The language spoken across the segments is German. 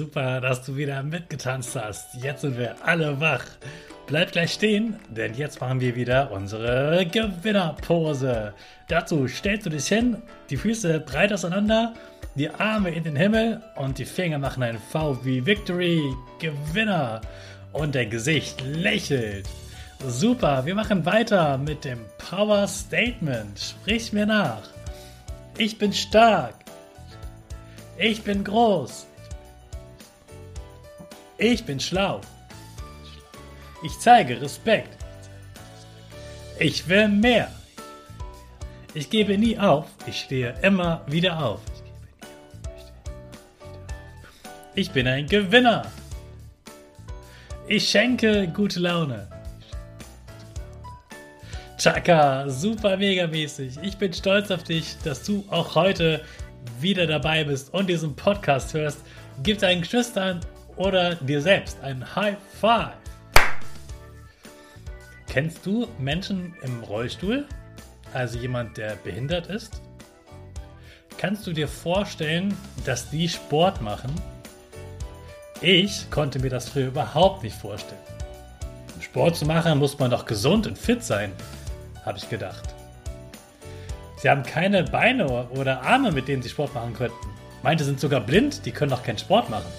Super, dass du wieder mitgetanzt hast. Jetzt sind wir alle wach. Bleib gleich stehen, denn jetzt machen wir wieder unsere Gewinnerpose. Dazu stellst du dich hin, die Füße breit auseinander, die Arme in den Himmel und die Finger machen ein V wie Victory, Gewinner. Und dein Gesicht lächelt. Super, wir machen weiter mit dem Power Statement. Sprich mir nach. Ich bin stark. Ich bin groß. Ich bin schlau. Ich zeige Respekt. Ich will mehr. Ich gebe nie auf. Ich stehe immer wieder auf. Ich bin ein Gewinner. Ich schenke gute Laune. Chaka, super mega mäßig. Ich bin stolz auf dich, dass du auch heute wieder dabei bist und diesen Podcast hörst. Gib deinen Geschwistern oder dir selbst ein High Five. Kennst du Menschen im Rollstuhl? Also jemand, der behindert ist? Kannst du dir vorstellen, dass die Sport machen? Ich konnte mir das früher überhaupt nicht vorstellen. Um Sport zu machen, muss man doch gesund und fit sein, habe ich gedacht. Sie haben keine Beine oder Arme, mit denen sie Sport machen könnten. Meinte sind sogar blind, die können doch keinen Sport machen.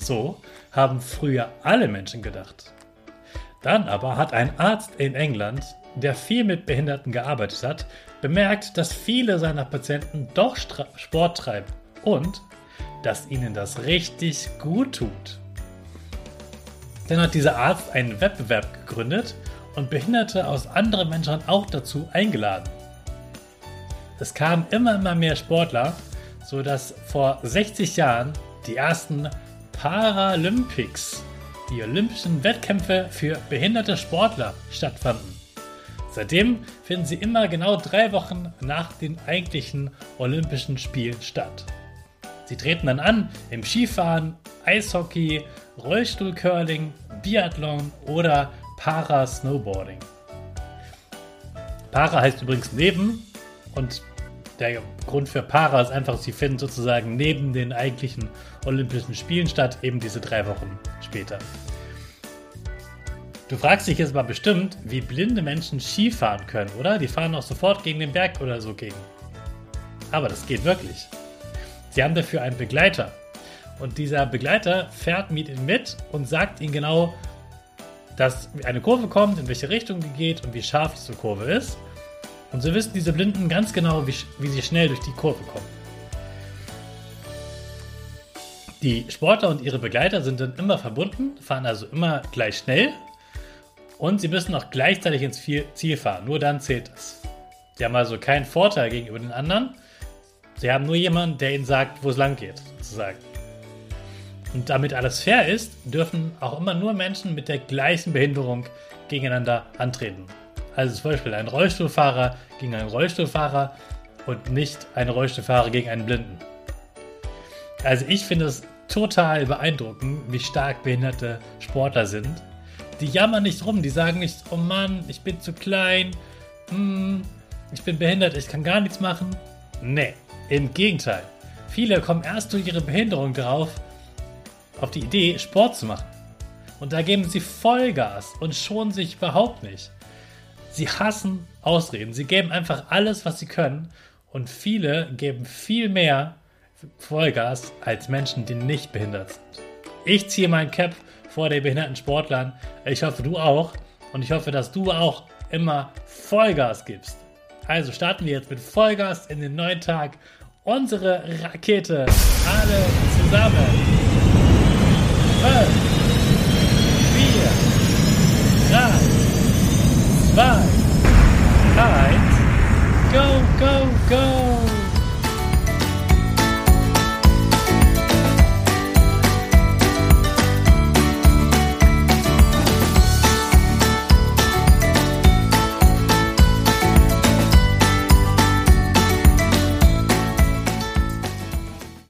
So haben früher alle Menschen gedacht. Dann aber hat ein Arzt in England, der viel mit Behinderten gearbeitet hat, bemerkt, dass viele seiner Patienten doch Sport treiben und dass ihnen das richtig gut tut. Dann hat dieser Arzt einen Wettbewerb gegründet und Behinderte aus anderen Menschen auch dazu eingeladen. Es kamen immer, immer mehr Sportler, sodass vor 60 Jahren die ersten Paralympics, die olympischen Wettkämpfe für behinderte Sportler, stattfanden. Seitdem finden sie immer genau drei Wochen nach den eigentlichen Olympischen Spielen statt. Sie treten dann an im Skifahren, Eishockey, Rollstuhlcurling, Biathlon oder Parasnowboarding. Para heißt übrigens neben und der Grund für Para ist einfach, sie finden sozusagen neben den eigentlichen Olympischen Spielen statt, eben diese drei Wochen später. Du fragst dich jetzt mal bestimmt, wie blinde Menschen Ski fahren können, oder? Die fahren auch sofort gegen den Berg oder so gegen. Aber das geht wirklich. Sie haben dafür einen Begleiter. Und dieser Begleiter fährt mit ihnen mit und sagt ihnen genau, dass eine Kurve kommt, in welche Richtung die geht und wie scharf diese Kurve ist. Und so wissen diese Blinden ganz genau, wie, wie sie schnell durch die Kurve kommen. Die Sportler und ihre Begleiter sind dann immer verbunden, fahren also immer gleich schnell und sie müssen auch gleichzeitig ins Ziel fahren. Nur dann zählt es. Sie haben also keinen Vorteil gegenüber den anderen. Sie haben nur jemanden, der ihnen sagt, wo es lang geht, sozusagen. Und damit alles fair ist, dürfen auch immer nur Menschen mit der gleichen Behinderung gegeneinander antreten. Also zum Beispiel ein Rollstuhlfahrer gegen einen Rollstuhlfahrer und nicht ein Rollstuhlfahrer gegen einen Blinden. Also ich finde es total beeindruckend, wie stark behinderte Sportler sind. Die jammern nicht rum, die sagen nicht, oh Mann, ich bin zu klein, hm, ich bin behindert, ich kann gar nichts machen. Nee, im Gegenteil. Viele kommen erst durch ihre Behinderung drauf, auf die Idee, Sport zu machen. Und da geben sie Vollgas und schonen sich überhaupt nicht. Sie hassen Ausreden. Sie geben einfach alles, was sie können. Und viele geben viel mehr Vollgas als Menschen, die nicht behindert sind. Ich ziehe mein Cap vor den behinderten Sportlern. Ich hoffe, du auch. Und ich hoffe, dass du auch immer Vollgas gibst. Also starten wir jetzt mit Vollgas in den neuen Tag. Unsere Rakete. Alle zusammen. Fünf,